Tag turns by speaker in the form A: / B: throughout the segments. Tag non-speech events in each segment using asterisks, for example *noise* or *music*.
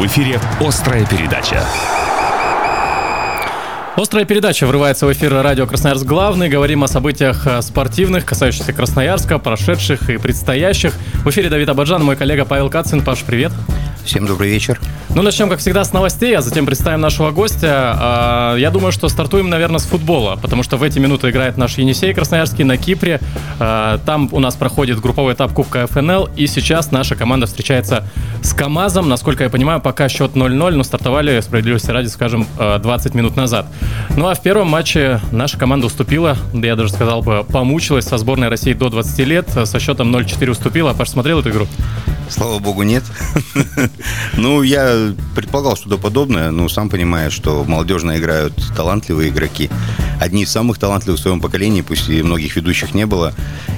A: В эфире «Острая передача».
B: Острая передача врывается в эфир радио «Красноярск главный». Говорим о событиях э, спортивных, касающихся Красноярска, прошедших и предстоящих. В эфире Давид Абаджан, мой коллега Павел Кацин. Паш, привет.
C: Всем добрый вечер.
B: Ну, начнем, как всегда, с новостей, а затем представим нашего гостя. А, я думаю, что стартуем, наверное, с футбола, потому что в эти минуты играет наш Енисей Красноярский на Кипре. А, там у нас проходит групповой этап Кубка ФНЛ, и сейчас наша команда встречается с КАМАЗом. Насколько я понимаю, пока счет 0-0, но стартовали, справедливости ради, скажем, 20 минут назад. Ну, а в первом матче наша команда уступила, да я даже сказал бы, помучилась со сборной России до 20 лет, со счетом 0-4 уступила. Паш, смотрел эту игру?
C: Слава богу, нет. *laughs* ну, я предполагал что-то подобное, но сам понимаешь, что молодежно играют талантливые игроки. Одни из самых талантливых в своем поколении, пусть и многих ведущих не было.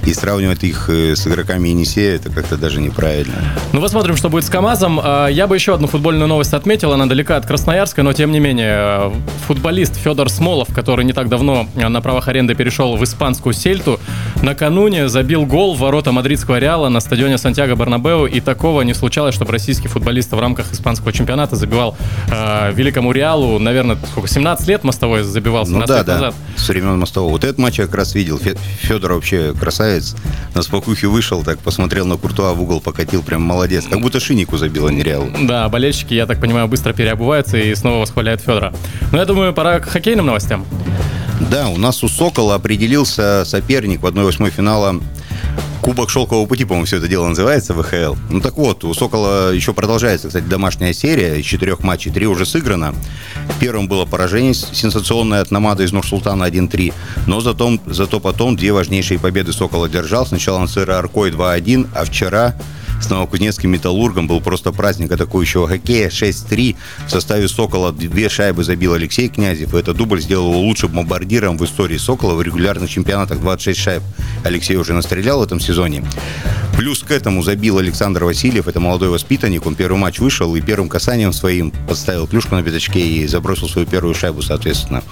C: И сравнивать их э, с игроками Енисея, это как-то даже неправильно.
B: Ну, посмотрим, что будет с КАМАЗом. А, я бы еще одну футбольную новость отметил. Она далека от Красноярска, но тем не менее. Футболист Федор Смолов, который не так давно на правах аренды перешел в испанскую Сельту, накануне забил гол в ворота мадридского Реала на стадионе Сантьяго Барнабеу и такого не случалось, чтобы российский футболист в рамках испанского чемпионата забивал э, великому Реалу, наверное, сколько, 17 лет мостовой забивал,
C: ну, да, лет да. назад. С времен мостового. Вот этот матч я как раз видел. Федор вообще красавец. На спокухе вышел, так посмотрел на Куртуа, в угол покатил, прям молодец. Как будто шинику забил, а не Реалу.
B: Да, болельщики, я так понимаю, быстро переобуваются и снова восхваляют Федора. Но я думаю, пора к хоккейным новостям.
C: Да, у нас у Сокола определился соперник в 1-8 финала Кубок шелкового пути, по-моему, все это дело называется, ВХЛ. Ну так вот, у Сокола еще продолжается, кстати, домашняя серия. Из четырех матчей три уже сыграно. В первом было поражение сенсационное от Намада из Нурсултана 1-3. Но зато, зато потом две важнейшие победы Сокола держал. Сначала на СР Аркой 2-1, а вчера с Новокузнецким «Металлургом». Был просто праздник атакующего хоккея. 6-3. В составе «Сокола» две шайбы забил Алексей Князев. И этот дубль сделал его лучшим бомбардиром в истории «Сокола». В регулярных чемпионатах 26 шайб Алексей уже настрелял в этом сезоне. Плюс к этому забил Александр Васильев. Это молодой воспитанник. Он первый матч вышел и первым касанием своим подставил клюшку на пятачке и забросил свою первую шайбу, соответственно.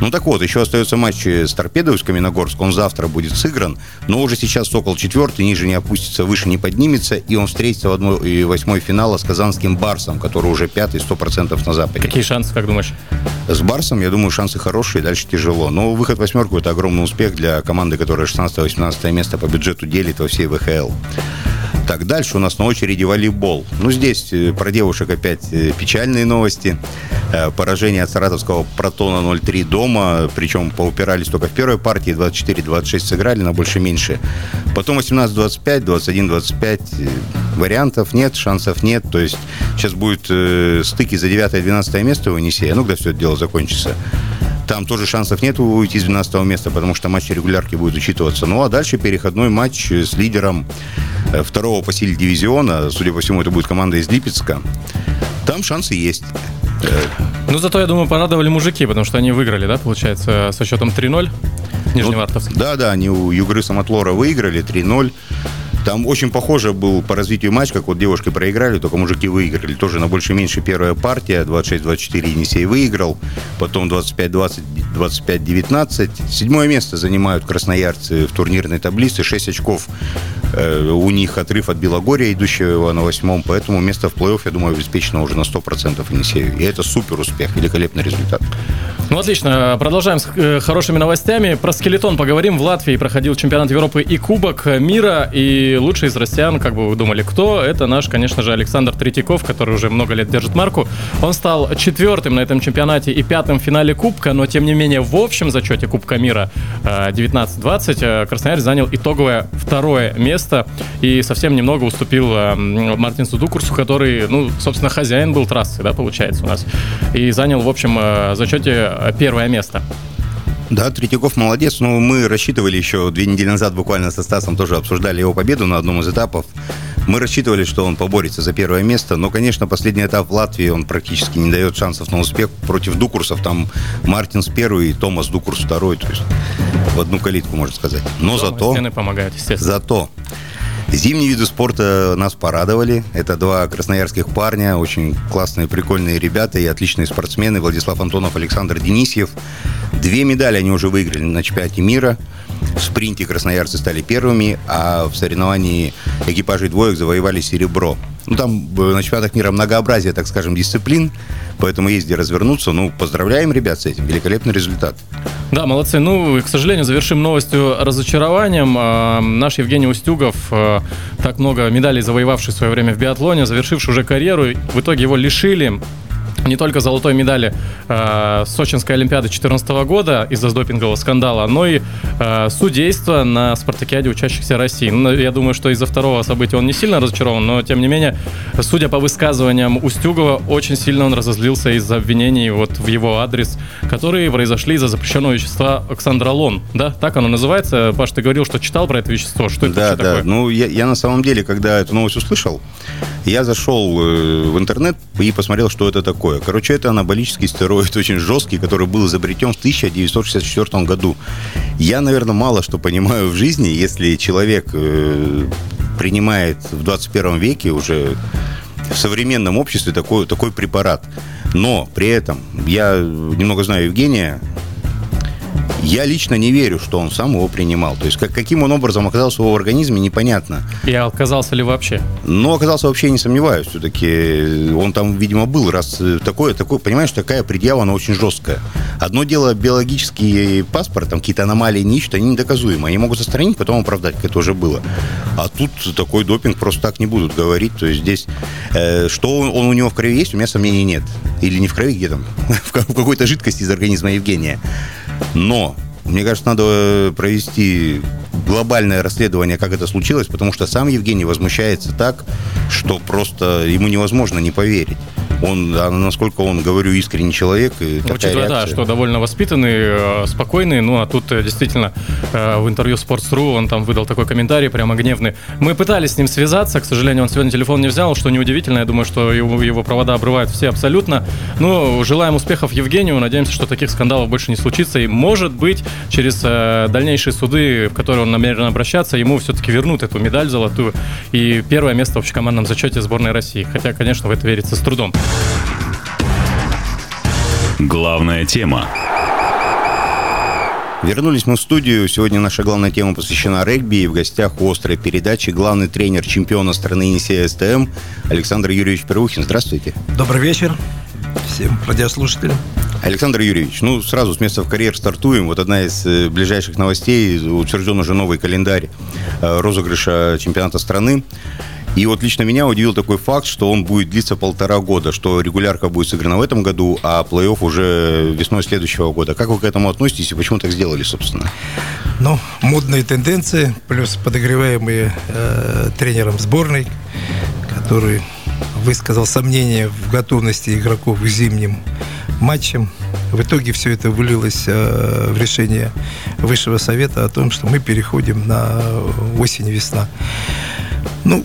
C: Ну так вот, еще остается матч с Торпедой с Каменогорск. Он завтра будет сыгран. Но уже сейчас «Сокол» четвертый, ниже не опустится, выше не поднимется и он встретится в одной и восьмой финала с казанским Барсом, который уже пятый, сто процентов на Западе.
B: Какие шансы, как думаешь?
C: С Барсом, я думаю, шансы хорошие, дальше тяжело. Но выход в восьмерку – это огромный успех для команды, которая 16-18 место по бюджету делит во всей ВХЛ. Так, дальше у нас на очереди волейбол. Ну, здесь э, про девушек опять э, печальные новости. Э, поражение от саратовского Протона 0-3 дома. Причем поупирались только в первой партии. 24-26 сыграли, на больше-меньше. Потом 18-25, 21-25. Вариантов нет, шансов нет. То есть сейчас будет стыки за 9-12 место в Енисея. Ну, когда все это дело закончится. Там тоже шансов нет уйти с 12 места, потому что матч регулярки будет учитываться. Ну а дальше переходной матч с лидером э, второго по силе дивизиона. Судя по всему, это будет команда из Липецка. Там шансы есть.
B: Ну, зато, я думаю, порадовали мужики, потому что они выиграли, да, получается, со счетом 3-0 Нижневартовск.
C: Ну, да, да, они у Югры Самотлора выиграли 3-0. Там очень похоже был по развитию матч, как вот девушки проиграли, только мужики выиграли. Тоже на больше-меньше первая партия, 26-24 Енисей выиграл, потом 25-20, 25-19. Седьмое место занимают красноярцы в турнирной таблице, 6 очков у них отрыв от Белогория, идущего на восьмом, поэтому место в плей-офф, я думаю, обеспечено уже на 100% Енисею. И это супер успех, великолепный результат.
B: Ну, отлично. Продолжаем с э, хорошими новостями. Про скелетон поговорим. В Латвии проходил чемпионат Европы и Кубок мира. И лучший из россиян, как бы вы думали, кто? Это наш, конечно же, Александр Третьяков, который уже много лет держит марку. Он стал четвертым на этом чемпионате и пятым в финале Кубка, но, тем не менее, в общем зачете Кубка мира 19-20 э, Красноярец занял итоговое второе место и совсем немного уступил э, Мартинсу Дукурсу, который, ну, собственно, хозяин был трассы, да, получается у нас. И занял, в общем, зачете первое место.
C: Да, Третьяков молодец. Но мы рассчитывали еще две недели назад буквально со Стасом тоже обсуждали его победу на одном из этапов. Мы рассчитывали, что он поборется за первое место, но, конечно, последний этап в Латвии, он практически не дает шансов на успех против Дукурсов. Там Мартинс первый и Томас Дукурс второй, то есть в одну калитку, можно сказать. Но Дома зато...
B: помогают, естественно.
C: Зато Зимние виды спорта нас порадовали. Это два красноярских парня, очень классные, прикольные ребята и отличные спортсмены. Владислав Антонов, Александр Денисьев. Две медали они уже выиграли на чемпионате мира. В спринте красноярцы стали первыми, а в соревновании экипажей двоек завоевали серебро. Ну, там э, на чемпионатах мира многообразие, так скажем, дисциплин, поэтому есть где развернуться. Ну, поздравляем ребят с этим. Великолепный результат.
B: Да, молодцы. Ну, к сожалению, завершим новостью разочарованием. А, наш Евгений Устюгов, а, так много медалей завоевавший в свое время в биатлоне, завершивший уже карьеру, в итоге его лишили не только золотой медали э, Сочинской Олимпиады 2014 года из-за допингового скандала, но и э, судейство на спартакиаде учащихся России. Ну, я думаю, что из-за второго события он не сильно разочарован, но тем не менее, судя по высказываниям Устюгова, очень сильно он разозлился из-за обвинений вот в его адрес, которые произошли из-за запрещенного вещества оксандролон. Да, так оно называется. Паш, ты говорил, что читал про это вещество. Что это
C: да,
B: да. такое?
C: Ну, я, я на самом деле, когда эту новость услышал, я зашел э, в интернет и посмотрел, что это такое. Короче, это анаболический стероид *laughs* очень жесткий, который был изобретен в 1964 году. Я, наверное, мало что понимаю в жизни, если человек э, принимает в 21 веке уже в современном обществе такой, такой препарат. Но при этом я немного знаю Евгения, я лично не верю, что он сам его принимал. То есть как, каким он образом оказался в его организме, непонятно.
B: И оказался ли вообще?
C: Но оказался вообще не сомневаюсь. Все-таки он там, видимо, был. Раз такое, такое, понимаешь, такая предъява, она очень жесткая. Одно дело биологический паспорт, там какие-то аномалии, ничто, они недоказуемы. Они могут сохранить, потом оправдать, как это уже было. А тут такой допинг просто так не будут говорить. То есть здесь, э, что он, он у него в крови есть, у меня сомнений нет. Или не в крови, где там, *laughs* в какой-то жидкости из организма Евгения. Но мне кажется, надо э, провести глобальное расследование, как это случилось, потому что сам Евгений возмущается так, что просто ему невозможно не поверить он, а насколько он, говорю, искренний человек. И
B: Учитывая, да, что довольно воспитанный, э, спокойный, ну, а тут э, действительно э, в интервью Sports.ru он там выдал такой комментарий, прямо гневный. Мы пытались с ним связаться, к сожалению, он сегодня телефон не взял, что неудивительно, я думаю, что его, его провода обрывают все абсолютно. Ну, желаем успехов Евгению, надеемся, что таких скандалов больше не случится, и, может быть, через дальнейшие суды, в которые он намерен обращаться, ему все-таки вернут эту медаль золотую и первое место в общекомандном зачете сборной России. Хотя, конечно, в это верится с трудом.
A: Главная тема.
C: Вернулись мы в студию. Сегодня наша главная тема посвящена регби. И в гостях у острой передачи главный тренер чемпиона страны Енисея СТМ Александр Юрьевич Первухин. Здравствуйте.
D: Добрый вечер всем радиослушателям.
C: Александр Юрьевич, ну сразу с места в карьер стартуем. Вот одна из э, ближайших новостей. Утвержден уже новый календарь э, розыгрыша чемпионата страны. И вот лично меня удивил такой факт, что он будет длиться полтора года, что регулярка будет сыграна в этом году, а плей-офф уже весной следующего года. Как вы к этому относитесь и почему так сделали, собственно?
D: Ну, модные тенденции, плюс подогреваемые э, тренером сборной, который высказал сомнения в готовности игроков к зимним матчам. В итоге все это вылилось э, в решение Высшего Совета о том, что мы переходим на осень-весна. Ну,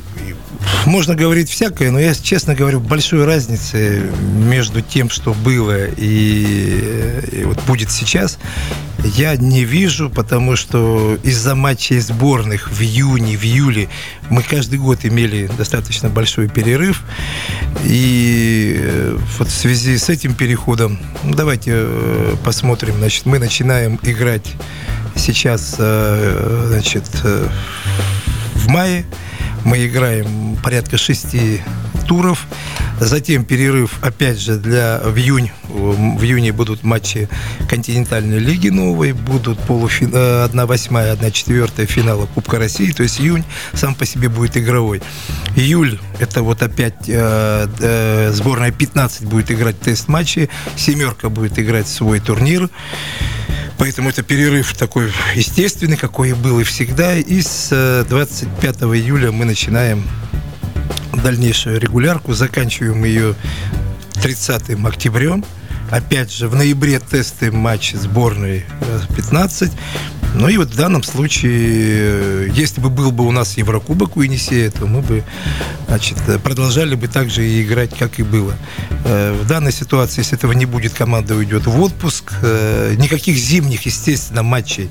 D: можно говорить всякое, но я честно говорю, большой разницы между тем, что было и, и вот будет сейчас, я не вижу, потому что из-за матчей сборных в июне, в июле мы каждый год имели достаточно большой перерыв. И э, вот в связи с этим переходом, ну, давайте э, посмотрим, значит, мы начинаем играть сейчас, э, значит, в мае мы играем порядка шести туров. Затем перерыв, опять же, для в июнь. В июне будут матчи континентальной лиги новой, будут полуфин... 1 восьмая, 1 четвертая финала Кубка России. То есть июнь сам по себе будет игровой. Июль, это вот опять э, э, сборная 15 будет играть тест-матчи, семерка будет играть свой турнир. Поэтому это перерыв такой естественный, какой и был и всегда. И с 25 э, июля мы начинаем дальнейшую регулярку. Заканчиваем ее 30 октября. Опять же, в ноябре тесты матч сборной 15. Ну и вот в данном случае, если бы был бы у нас Еврокубок у Енисея, то мы бы значит, продолжали бы так же и играть, как и было. Э, в данной ситуации, если этого не будет, команда уйдет в отпуск. Э, никаких зимних, естественно, матчей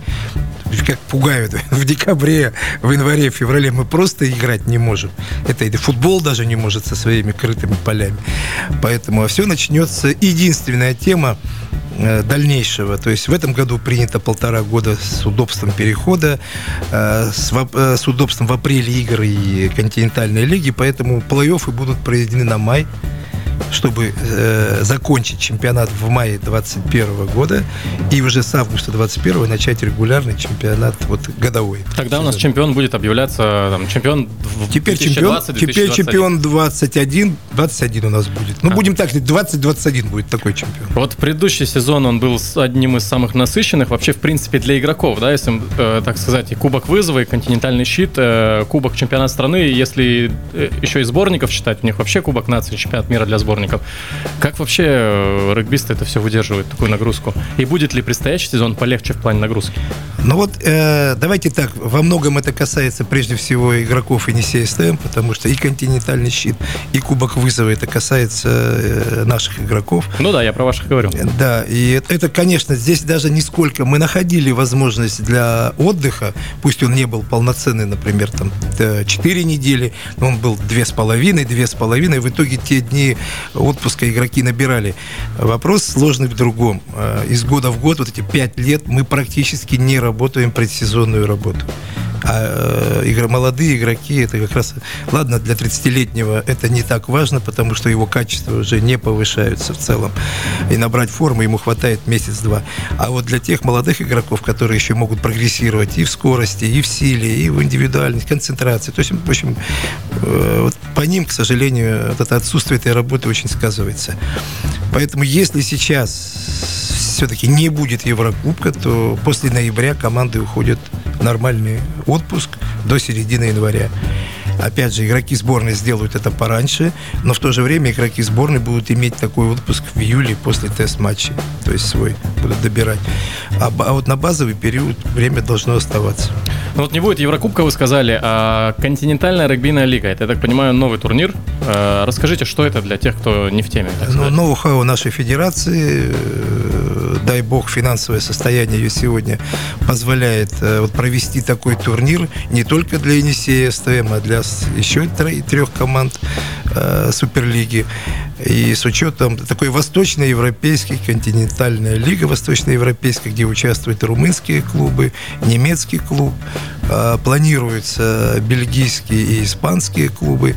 D: как пугают *laughs* в декабре, в январе, в феврале мы просто играть не можем. Это и футбол даже не может со своими крытыми полями. Поэтому все начнется. Единственная тема э, дальнейшего. То есть в этом году принято полтора года с удобством перехода, э, э, с удобством в апреле игр и континентальной лиги, поэтому плей-оффы будут проведены на май чтобы э, закончить чемпионат в мае 2021 года и уже с августа 2021 начать регулярный чемпионат вот годовой.
B: Тогда у нас чемпион будет объявляться там, чемпион
D: теперь 2020, чемпион, теперь чемпион 21, 21 у нас будет. Ну, а. будем так сказать, 20-21 будет такой чемпион.
B: Вот предыдущий сезон он был одним из самых насыщенных вообще, в принципе, для игроков, да, если, э, так сказать, и Кубок вызова, и континентальный щит, э, Кубок чемпионат страны, если э, еще и сборников считать, у них вообще Кубок нации, чемпионат мира для сборников сборников. Как вообще э, регбисты это все выдерживают, такую нагрузку? И будет ли предстоящий сезон полегче в плане нагрузки?
D: Ну вот, э, давайте так, во многом это касается прежде всего игроков и не СТМ, потому что и континентальный щит, и Кубок вызова это касается э, наших игроков.
B: Ну да, я про ваших говорю.
D: Да, и это, это, конечно, здесь даже нисколько мы находили возможность для отдыха, пусть он не был полноценный, например, там 4 недели, но он был две с половиной, две с половиной, в итоге те дни отпуска игроки набирали. Вопрос сложный в другом. Э, из года в год, вот эти пять лет, мы практически не работаем предсезонную работу. А э, игры, молодые игроки, это как раз... Ладно, для 30-летнего это не так важно, потому что его качество уже не повышаются в целом. И набрать форму ему хватает месяц-два. А вот для тех молодых игроков, которые еще могут прогрессировать и в скорости, и в силе, и в индивидуальности, концентрации. То есть, в общем, э, вот по ним, к сожалению, вот это отсутствие этой работы очень сказывается. Поэтому если сейчас все-таки не будет Еврокубка, то после ноября команды уходят в нормальный отпуск до середины января. Опять же, игроки сборной сделают это пораньше, но в то же время игроки сборной будут иметь такой отпуск в июле после тест-матча, то есть свой будут добирать. А, а вот на базовый период время должно оставаться.
B: Ну вот не будет Еврокубка, вы сказали, а континентальная регбийная лига, это, я так понимаю, новый турнир. А, расскажите, что это для тех, кто не в теме?
D: Ну, ноу-хау нашей федерации, э, дай бог, финансовое состояние ее сегодня позволяет э, вот, провести такой турнир не только для Енисея СТМ, а для еще трех команд э, Суперлиги. И с учетом такой восточноевропейский, континентальная лига восточноевропейская, где участвуют румынские клубы, немецкий клуб, э, планируются бельгийские и испанские клубы.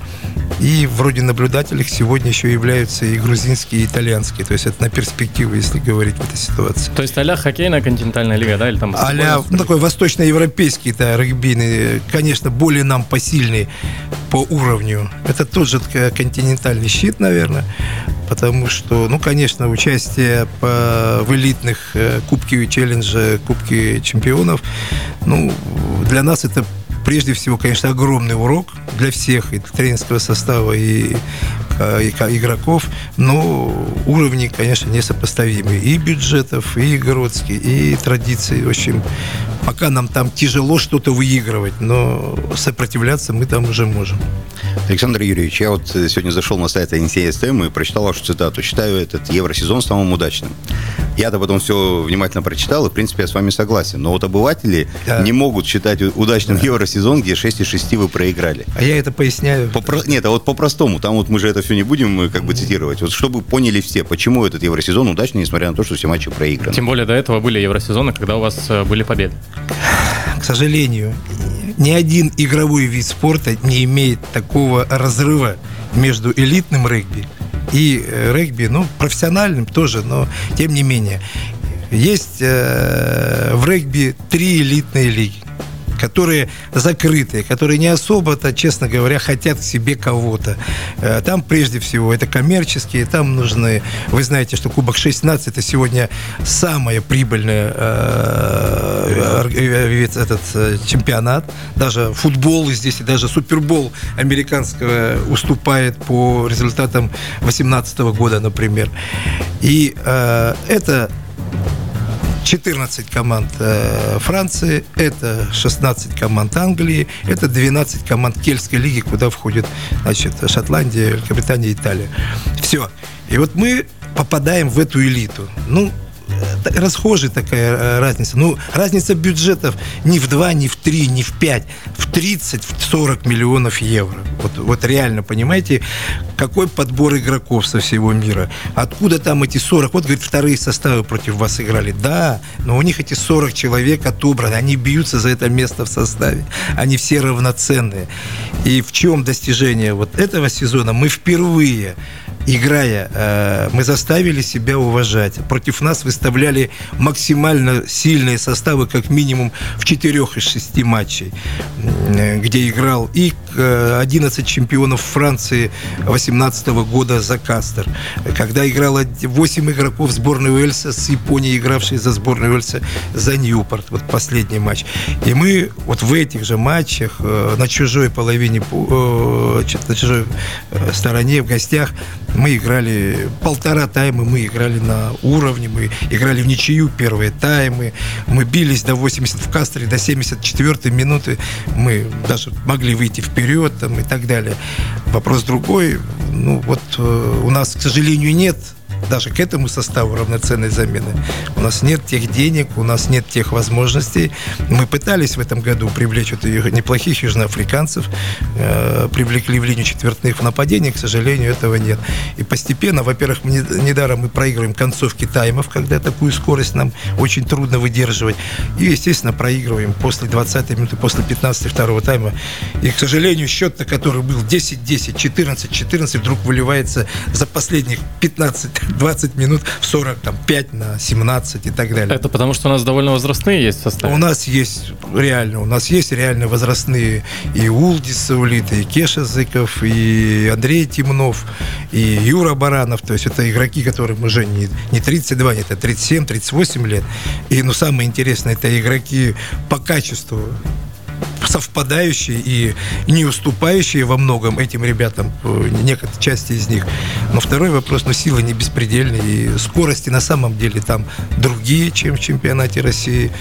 D: И вроде наблюдателей сегодня еще являются и грузинские, и итальянские. То есть это на перспективу, если говорить в этой ситуации.
B: То есть а-ля хоккейная континентальная лига, да? Или там
D: а ну, такой восточноевропейский, да, регбийный, конечно, более нам посильный по уровню. Это тот же континентальный щит, наверное, потому что, ну, конечно, участие по, в элитных э, Кубке челленджа, Кубке чемпионов, ну, для нас это прежде всего, конечно, огромный урок для всех, и тренерского состава, и, э, и игроков, но уровни, конечно, несопоставимые. И бюджетов, и городские, и традиции. В общем, пока нам там тяжело что-то выигрывать, но сопротивляться мы там уже можем.
C: Александр Юрьевич, я вот сегодня зашел на сайт НССТМ и прочитал вашу цитату. Считаю этот евросезон самым удачным. Я-то потом все внимательно прочитал, и, в принципе, я с вами согласен. Но вот обыватели да. не могут считать удачным да. евросезон, где 6 из 6 вы проиграли.
D: А я это поясняю.
C: По Нет, а вот по-простому. Там вот мы же это все не будем э, как бы цитировать. Вот чтобы поняли все, почему этот евросезон удачный, несмотря на то, что все матчи проиграны.
B: Тем более до этого были евросезоны, когда у вас э, были победы.
D: К сожалению, ни один игровой вид спорта не имеет такого разрыва между элитным регби и э, регби, ну, профессиональным тоже, но тем не менее. Есть э, в регби три элитные лиги которые закрытые, которые не особо-то, честно говоря, хотят к себе кого-то. Э, там прежде всего это коммерческие, там нужны, вы знаете, что Кубок 16 это сегодня самая прибыльная э, э, этот чемпионат. Даже футбол здесь, и даже супербол американского уступает по результатам 2018 года, например. И это 14 команд э, Франции, это 16 команд Англии, это 12 команд Кельтской лиги, куда входит значит, Шотландия, Великобритания, Италия. Все. И вот мы попадаем в эту элиту. Ну, расхожая такая э, разница. Ну, разница бюджетов не в 2, не в 3, не в 5, в 30, в 40 миллионов евро. Вот, вот реально, понимаете, какой подбор игроков со всего мира. Откуда там эти 40? Вот, говорит, вторые составы против вас играли. Да, но у них эти 40 человек отобраны. Они бьются за это место в составе. Они все равноценные. И в чем достижение вот этого сезона? Мы впервые играя, э, мы заставили себя уважать. Против нас выставляли максимально сильные составы, как минимум в четырех из шести матчей, где играл и 11 э, чемпионов Франции 18 года за Кастер, когда играло 8 игроков сборной Уэльса с Японией, игравшие за сборную Уэльса за Ньюпорт, вот последний матч. И мы вот в этих же матчах э, на чужой половине, на чужой стороне, в гостях, мы играли полтора тайма, мы играли на уровне, мы играли в ничью первые таймы, мы бились до 80 в Кастре, до 74 минуты, мы даже могли выйти вперед там, и так далее. Вопрос другой, ну вот э, у нас, к сожалению, нет даже к этому составу равноценной замены. У нас нет тех денег, у нас нет тех возможностей. Мы пытались в этом году привлечь вот неплохих южноафриканцев, э, привлекли в линию четвертных нападений, к сожалению, этого нет. И постепенно, во-первых, недаром мы проигрываем концовки таймов, когда такую скорость нам очень трудно выдерживать. И, естественно, проигрываем после 20 минуты, после 15 второго тайма. И, к сожалению, счет, который был 10-10, 14-14, вдруг выливается за последних 15 20 минут в 40, там, 5 на 17 и так далее.
B: Это потому, что у нас довольно возрастные есть составы?
D: У нас есть, реально, у нас есть реально возрастные и Улдис Саулита, и Кеша Зыков, и Андрей Тимнов, и Юра Баранов. То есть это игроки, которым уже не, не 32, нет, это 37, 38 лет. И, ну, самое интересное, это игроки по качеству совпадающие и не уступающие во многом этим ребятам, э, некоторые части из них. Но второй вопрос, ну, силы не беспредельные, и скорости на самом деле там другие, чем в чемпионате России.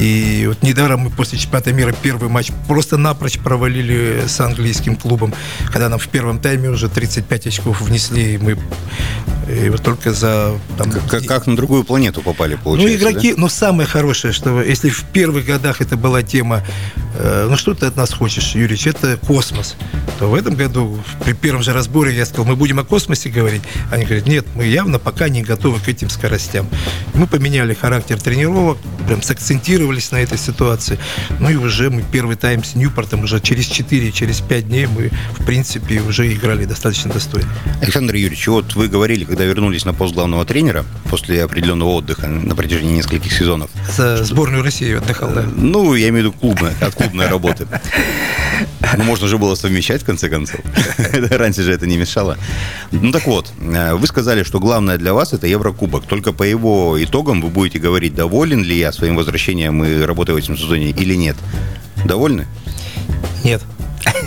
D: И вот недаром мы после чемпионата мира первый матч просто напрочь провалили с английским клубом, когда нам в первом тайме уже 35 очков внесли, и мы и вот только за...
C: Там, как, как на другую планету попали, ну, получается,
D: Ну, игроки, да? ну, самое хорошее, что если в первых годах это была тема, э, ну, что ты от нас хочешь, Юрьевич, это космос, то в этом году, при первом же разборе я сказал, мы будем о космосе говорить. Они говорят, нет, мы явно пока не готовы к этим скоростям. Мы поменяли характер тренировок, прям сакцентировались на этой ситуации. Ну и уже мы первый тайм с Ньюпортом уже через 4, через 5 дней мы, в принципе, уже играли достаточно достойно.
C: Александр Юрьевич, вот вы говорили, когда вернулись на пост главного тренера после определенного отдыха на протяжении нескольких сезонов.
D: За что... сборную России отдыхал, да?
C: Ну, я имею в виду клубная, от клубной работы. Ну, можно же было совмещать, в конце концов. Раньше же это не мешало. Ну, так вот, э, вы сказали, что главное для вас это Еврокубок. Только по его итогам вы будете говорить, доволен ли я своим возвращением и работой в этом сезоне или нет. Довольны?
D: Нет.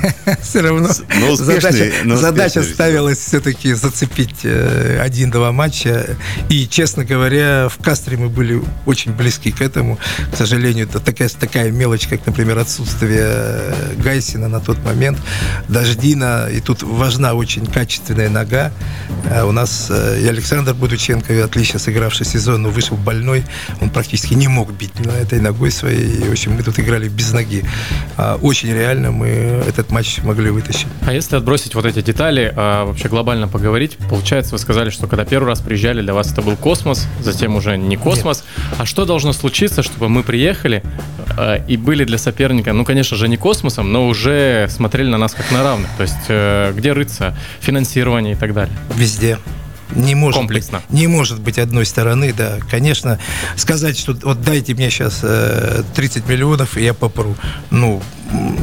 D: *laughs* все равно но задача, но задача ставилась все-таки зацепить э, один-два матча. И, честно говоря, в Кастре мы были очень близки к этому. К сожалению, это такая, такая мелочь, как, например, отсутствие Гайсина на тот момент, Дождина. И тут важна очень качественная нога. А у нас э, и Александр Будученко, отлично сыгравший сезон, но вышел больной. Он практически не мог бить на этой ногой своей. И, в общем, мы тут играли без ноги. А очень реально мы этот матч могли вытащить.
B: А если отбросить вот эти детали, а вообще глобально поговорить, получается, вы сказали, что когда первый раз приезжали, для вас это был космос, затем уже не космос. Нет. А что должно случиться, чтобы мы приехали э, и были для соперника, ну, конечно же, не космосом, но уже смотрели на нас как на равных? То есть э, где рыться, финансирование и так далее?
D: Везде не может Комплексно. Быть, не может быть одной стороны, да. Конечно, сказать, что вот дайте мне сейчас э, 30 миллионов, и я попру. Ну,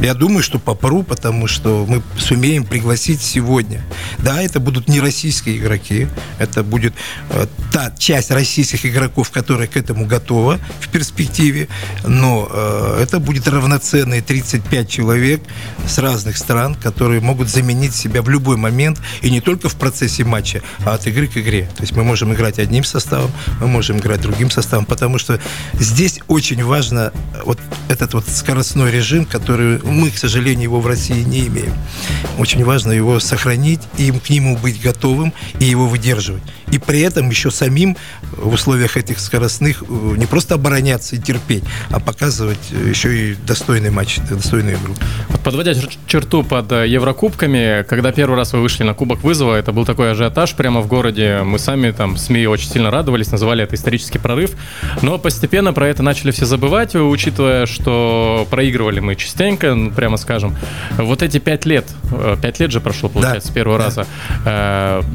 D: я думаю, что попру, потому что мы сумеем пригласить сегодня. Да, это будут не российские игроки, это будет э, та часть российских игроков, которая к этому готова в перспективе, но э, это будет равноценные 35 человек с разных стран, которые могут заменить себя в любой момент, и не только в процессе матча, а от игры к игре. То есть мы можем играть одним составом, мы можем играть другим составом, потому что здесь очень важно вот этот вот скоростной режим, который который мы, к сожалению, его в России не имеем. Очень важно его сохранить и к нему быть готовым и его выдерживать. И при этом еще самим в условиях этих скоростных э, не просто обороняться и терпеть, а показывать еще и достойный матч, достойную игру.
B: Вот подводя черту под э, Еврокубками, когда первый раз вы вышли на Кубок вызова, это был такой ажиотаж прямо в городе. Мы сами там СМИ очень сильно радовались, называли это исторический прорыв. Но постепенно про это начали все забывать, учитывая, что проигрывали мы частенько, ну, прямо скажем. Вот эти пять лет, э, пять лет же прошло, получается, да, с первого да. раза.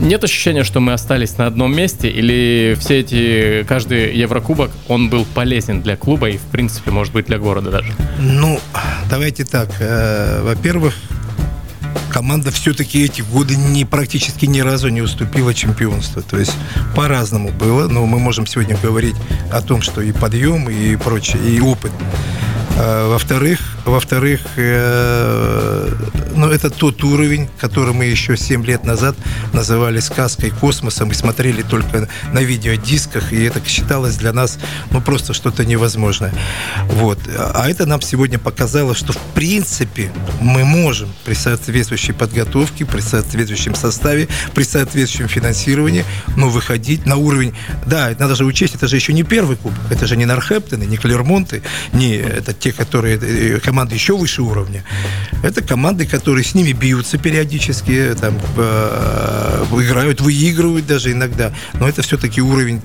B: Нет ощущения, что мы остались на одном месте, или все эти, каждый Еврокубок, он был полезен для клуба и, в принципе, может быть, для города даже?
D: Ну, давайте так. Э, во-первых, команда все-таки эти годы не, практически ни разу не уступила чемпионству. То есть по-разному было, но мы можем сегодня говорить о том, что и подъем, и прочее, и опыт. Э, во-вторых, во-вторых, э, ну, это тот уровень, который мы еще 7 лет назад называли сказкой космосом и смотрели только на видеодисках, и это считалось для нас ну, просто что-то невозможное. Вот. А это нам сегодня показало, что в принципе мы можем при соответствующей подготовке, при соответствующем составе, при соответствующем финансировании, ну, выходить на уровень... Да, надо же учесть, это же еще не первый клуб, это же не Норхептоны, не Клермонты, не это те, которые э, команды еще выше уровня. Это команды, которые с ними бьются периодически, там, э, играют, выигрывают даже иногда. Но это все-таки уровень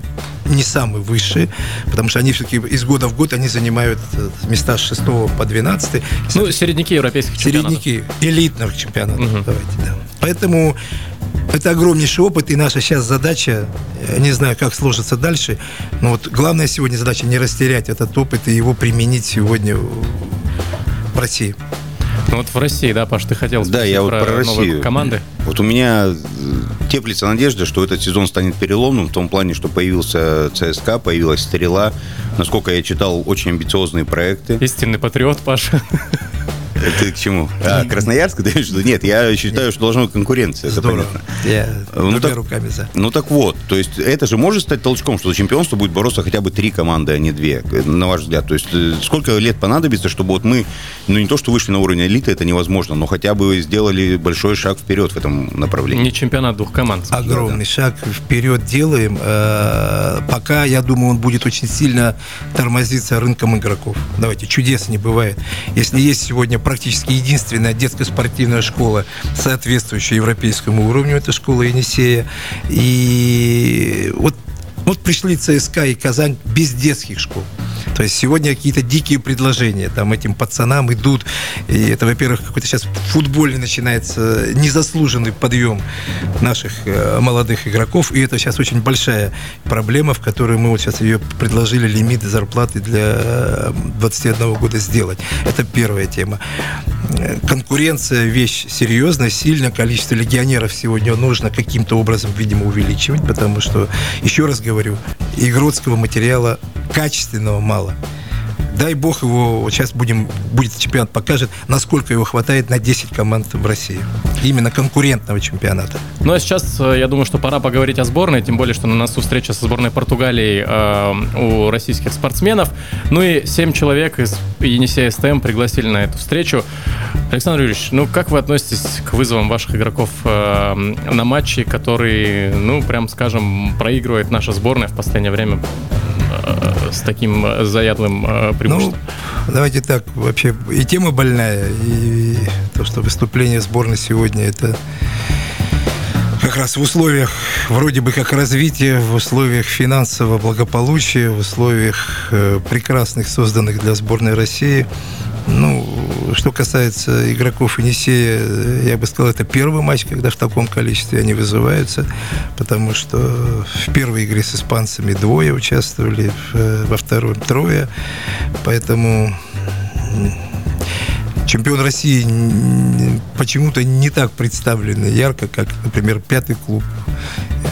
D: не самый высший, потому что они все-таки из года в год они занимают э, места с 6 по 12.
B: Ну, середняки европейских
D: чемпионатов. Середняки элитных чемпионатов, угу. давайте, да. Поэтому это огромнейший опыт, и наша сейчас задача, не знаю, как сложится дальше, но вот главная сегодня задача не растерять этот опыт и его применить сегодня в России.
B: Ну вот в России, да, Паш, ты хотел
C: Да, я вот про, про Россию.
B: команды.
C: Вот у меня теплится надежда, что этот сезон станет переломным в том плане, что появился ЦСКА, появилась Стрела. Насколько я читал, очень амбициозные проекты.
B: Истинный патриот, Паша.
C: Это к чему? А, Красноярск, да? Нет, я считаю, что должна быть конкуренция.
D: Здорово. Я
C: ну, так, руками за. Ну так вот, то есть это же может стать толчком, что за чемпионство будет бороться хотя бы три команды, а не две, на ваш взгляд. То есть э, сколько лет понадобится, чтобы вот мы, ну не то, что вышли на уровень элиты, это невозможно, но хотя бы сделали большой шаг вперед в этом направлении.
B: Не чемпионат двух команд.
D: Огромный да. шаг вперед делаем. Э, пока, я думаю, он будет очень сильно тормозиться рынком игроков. Давайте, чудес не бывает. Если есть сегодня практически единственная детская спортивная школа, соответствующая европейскому уровню, это школа Енисея. И вот вот пришли ЦСКА и Казань без детских школ. То есть сегодня какие-то дикие предложения там этим пацанам идут. И это, во-первых, какой-то сейчас в футболе начинается незаслуженный подъем наших э, молодых игроков. И это сейчас очень большая проблема, в которой мы вот сейчас ее предложили лимит зарплаты для 21 э, года сделать. Это первая тема. Конкуренция вещь серьезная, сильная. Количество легионеров сегодня нужно каким-то образом, видимо, увеличивать, потому что, еще раз говорю, игротского материала качественного мало. Дай бог его, вот сейчас будем, будет чемпионат покажет, насколько его хватает на 10 команд в России. Именно конкурентного чемпионата.
B: Ну а сейчас, э, я думаю, что пора поговорить о сборной, тем более, что на носу встреча со сборной Португалии э, у российских спортсменов. Ну и 7 человек из Енисея СТМ пригласили на эту встречу. Александр Юрьевич, ну как вы относитесь к вызовам ваших игроков э, на матчи, которые, ну, прям скажем, проигрывает наша сборная в последнее время с таким заядлым э, преимуществом?
D: Ну, давайте так, вообще и тема больная, и то, что выступление сборной сегодня это как раз в условиях вроде бы как развития, в условиях финансового благополучия, в условиях э, прекрасных, созданных для сборной России. Ну, что касается игроков Енисея, я бы сказал, это первый матч, когда в таком количестве они вызываются, потому что в первой игре с испанцами двое участвовали, во второй трое, поэтому чемпион России почему-то не так представлен ярко, как, например, пятый клуб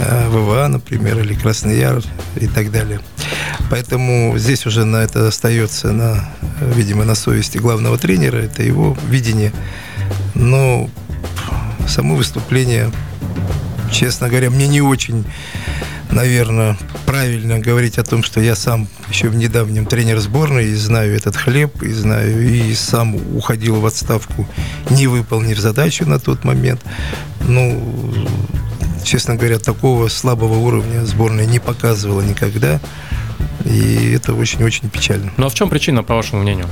D: э, ВВА, например, или Красный Яр и так далее. Поэтому здесь уже на это остается, на, видимо, на совести главного тренера, это его видение. Но само выступление, честно говоря, мне не очень наверное, правильно говорить о том, что я сам еще в недавнем тренер сборной и знаю этот хлеб, и знаю, и сам уходил в отставку, не выполнив задачу на тот момент. Ну, честно говоря, такого слабого уровня сборная не показывала никогда. И это очень-очень печально.
B: Ну а в чем причина, по вашему мнению?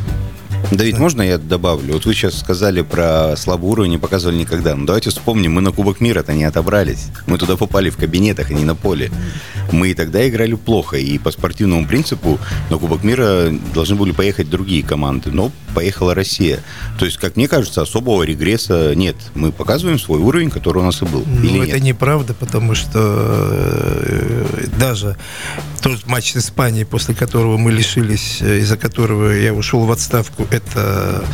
C: Давид, можно я добавлю? Вот вы сейчас сказали про слабый уровень, не показывали никогда. Ну, давайте вспомним, мы на Кубок мира-то не отобрались. Мы туда попали в кабинетах, а не на поле. Мы и тогда играли плохо. И по спортивному принципу на Кубок мира должны были поехать другие команды. Но поехала Россия. То есть, как мне кажется, особого регресса нет. Мы показываем свой уровень, который у нас и был.
D: Ну, это
C: нет?
D: неправда, потому что э, даже тот матч с Испанией, после которого мы лишились, э, из-за которого я ушел в отставку, это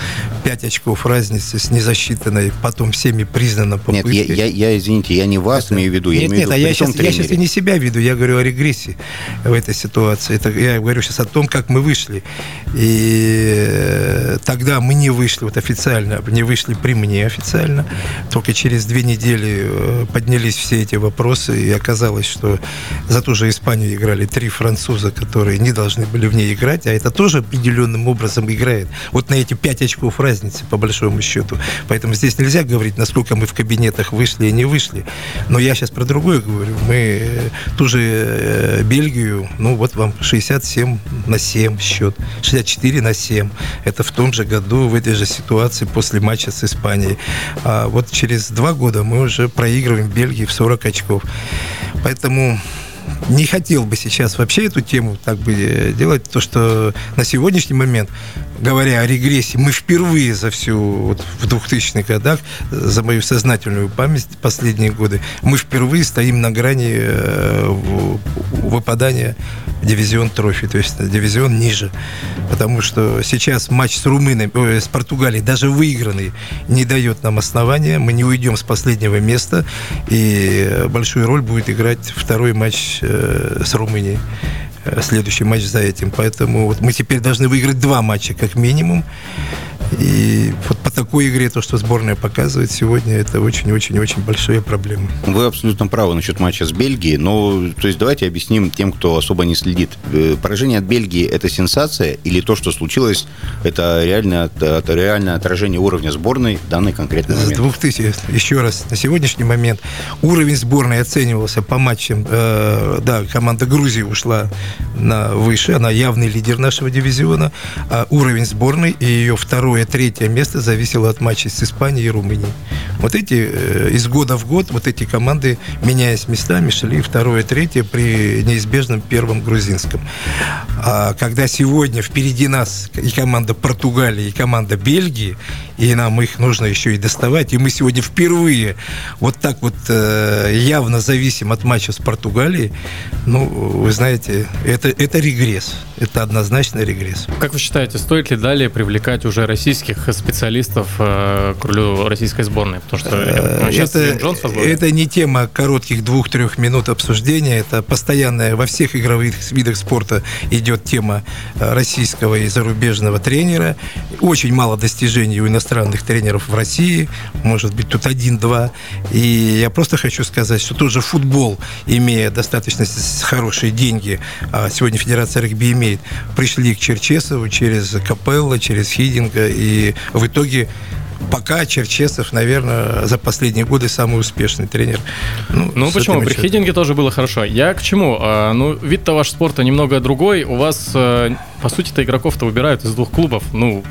D: 5 очков разницы с незасчитанной, потом всеми признана
C: Нет,
D: попыткой.
C: я, я, я, извините, я не вас имею в виду, я
D: нет,
C: имею
D: нет,
C: в
D: а
C: виду
D: я
C: при том
D: сейчас, я сейчас и не себя веду, я говорю о регрессии в этой ситуации. Это, я говорю сейчас о том, как мы вышли. И э, тогда мы не вышли вот официально, не вышли при мне официально. Только через две недели э, поднялись все эти вопросы, и оказалось, что за ту же Испанию играли три француза, которые не должны были в ней играть, а это тоже определенным образом играет. Вот на эти пять очков разницы, по большому счету. Поэтому здесь нельзя говорить, насколько мы в кабинетах вышли и не вышли. Но я сейчас про другое говорю. Мы э, ту же э, Бельгию, ну вот вам 67 на 7 счет, 64 на 7. Это в том же году, в этой же ситуации после матча с Испанией. А вот через два года мы уже проигрываем Бельгии в 40 очков. Поэтому не хотел бы сейчас вообще эту тему так бы э, делать, то что на сегодняшний момент, говоря о регрессии, мы впервые за всю вот в 2000-х годах, за мою сознательную память последние годы, мы впервые стоим на грани э, выпадания дивизион трофи, то есть на дивизион ниже. Потому что сейчас матч с Румынией, ой, с Португалией, даже выигранный, не дает нам основания. Мы не уйдем с последнего места. И э, большую роль будет играть второй матч э, с Румынией. Э, Следующий матч за этим. Поэтому вот мы теперь должны выиграть два матча как минимум. И вот по такой игре, то, что сборная показывает сегодня, это очень-очень-очень большая проблема.
C: Вы абсолютно правы насчет матча с Бельгией, но то есть давайте объясним тем, кто особо не следит. Э, Поражение от Бельгии – это сенсация или то, что случилось, это реальное, это реальное отражение уровня сборной в данный конкретный
D: С
C: момент?
D: 2000, еще раз, на сегодняшний момент уровень сборной оценивался по матчам. э, да, команда Грузии ушла на выше, она явный лидер нашего дивизиона. А уровень сборной и ее второе, третье место зависело от матчей с Испанией и Румынией. Вот эти э, из года в год, вот эти команды, меняясь местами, шли второе, третье при неизбежном первом грузинском. А когда сегодня впереди нас и команда Португалии, и команда Бельгии, и нам их нужно еще и доставать, и мы сегодня впервые вот так вот э, явно зависим от матча с Португалией, ну, вы знаете, это, это регресс. Это однозначно регресс.
B: Как вы считаете, стоит ли далее привлекать уже российских специалистов э, к рулю российской сборной? Потому что
D: это,
B: Джонс
D: это не тема коротких двух-трех минут обсуждения, это постоянная во всех игровых видах спорта идет тема э, российского и зарубежного тренера. Очень мало достижений у иностранных тренеров в России, может быть тут один-два. И я просто хочу сказать, что тот же футбол, имея достаточно хорошие деньги, а сегодня Федерация регби имеет, пришли к Черчесову через Капелла, через Хидинга, и в итоге Пока Черчесов, наверное, за последние годы самый успешный тренер.
B: Ну
D: с
B: почему? При Хидинге тоже было хорошо. Я к чему? А, ну, вид-то ваш спорта немного другой. У вас, э, по сути-то, игроков-то выбирают из двух клубов. Ну,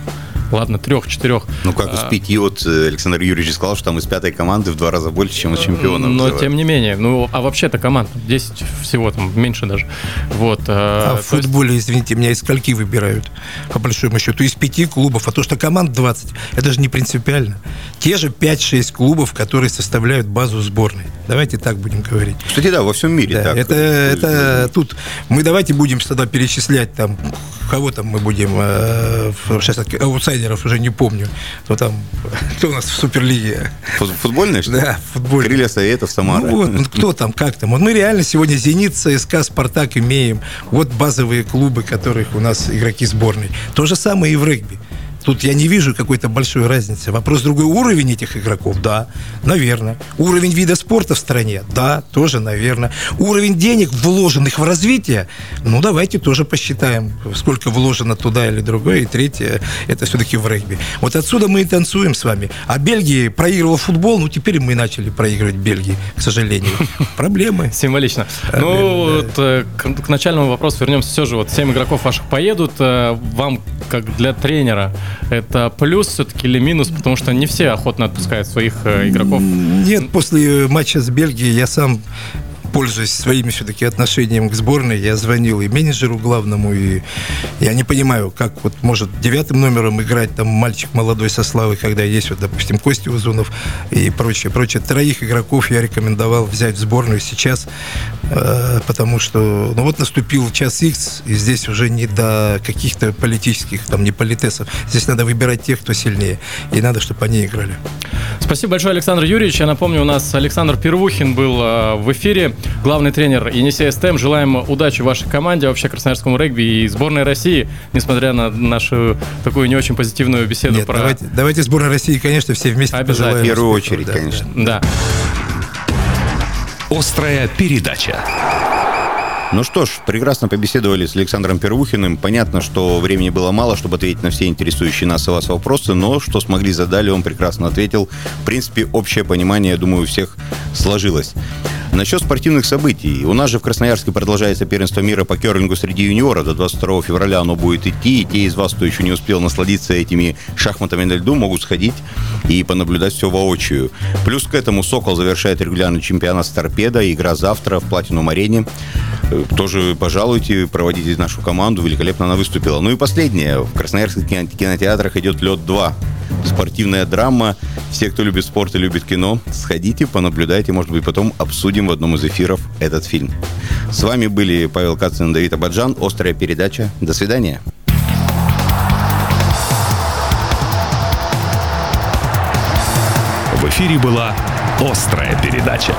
B: ладно, трех-четырех.
C: Ну, как
B: А,
C: успеть? И вот э, Александр Юрьевич сказал, что там из пятой команды в два раза больше, чем из чемпиона.
B: Но
C: вызывают.
B: тем не менее, ну, а вообще-то команд 10 всего, там, меньше даже. Вот.
D: А
B: А,
D: в футболе, извините, меня из скольки выбирают, по большому счету, из пяти клубов, а то, что команд 20, это же не принципиально. Те же 5-6 клубов, которые составляют базу сборной. Давайте так будем говорить.
C: Кстати, да, во всем мире
D: Да,
C: так.
D: это, это тут мы давайте будем тогда перечислять там кого там мы будем э, в- сейчас так, аутсайдеров уже не помню кто там кто у нас в суперлиге
C: Фут- Футбольное, что
D: да в футболе
C: Крылья Советов, Самара.
D: ну вот, ну кто там, как там? Мы реально сегодня «Зенит», ЦСКА, «Спартак» имеем. Вот базовые клубы, которых у нас игроки сборной. То же самое и в регби. Тут я не вижу какой-то большой разницы. Вопрос другой. Уровень этих игроков? Да, наверное. Уровень вида спорта в стране? Да, тоже, наверное. Уровень денег, вложенных в развитие? Ну, давайте тоже посчитаем, сколько вложено туда или другое. И третье, это все-таки в регби. Вот отсюда мы и танцуем с вами. А Бельгия проигрывала футбол, ну, теперь мы начали проигрывать Бельгии, к сожалению. *laughs* Проблемы.
B: Символично. Ну, вот, э, к, начальному вопросу вернемся. Все же, вот 7 игроков ваших поедут. Э, Вам, как для тренера, это плюс все-таки или минус? Потому что не все охотно отпускают своих э, игроков.
D: Нет, после матча с Бельгией я сам пользуясь своими все-таки отношениями к сборной, я звонил и менеджеру главному, и я не понимаю, как вот может девятым номером играть там мальчик молодой со славой, когда есть вот, допустим, Костя Узунов и прочее, прочее. Троих игроков я рекомендовал взять в сборную сейчас, э, потому что, ну вот наступил час X, и здесь уже не до каких-то политических, там, не политесов. Здесь надо выбирать тех, кто сильнее, и надо, чтобы они играли.
B: Спасибо большое, Александр Юрьевич. Я напомню, у нас Александр Первухин был э, в эфире главный тренер Енисея СТМ. Желаем удачи вашей команде, вообще красноярскому регби и сборной России, несмотря на нашу такую не очень позитивную беседу
D: Нет,
B: про...
D: давайте, давайте сборной России, конечно, все вместе
B: Обязательно.
C: В первую
D: успехов,
C: очередь,
D: да,
C: конечно.
B: Да.
A: Острая передача.
C: Ну что ж, прекрасно побеседовали с Александром Первухиным. Понятно, что времени было мало, чтобы ответить на все интересующие нас и вас вопросы, но что смогли задали, он прекрасно ответил. В принципе, общее понимание, я думаю, у всех сложилось. Насчет спортивных событий. У нас же в Красноярске продолжается первенство мира по керлингу среди юниоров. До 22 февраля оно будет идти. И те из вас, кто еще не успел насладиться этими шахматами на льду, могут сходить и понаблюдать все воочию. Плюс к этому «Сокол» завершает регулярный чемпионат с торпедо. Игра завтра в Платинум-арене. Э, Тоже пожалуйте, проводите нашу команду. Великолепно она выступила. Ну и последнее. В Красноярских кино- кинотеатрах идет «Лед 2». Спортивная драма. Все, кто любит спорт и любит кино, сходите, понаблюдайте, может быть, потом обсудим в одном из эфиров этот фильм. С вами были Павел Кацин и Давид Абаджан. Острая передача. До свидания.
A: В эфире была «Острая передача».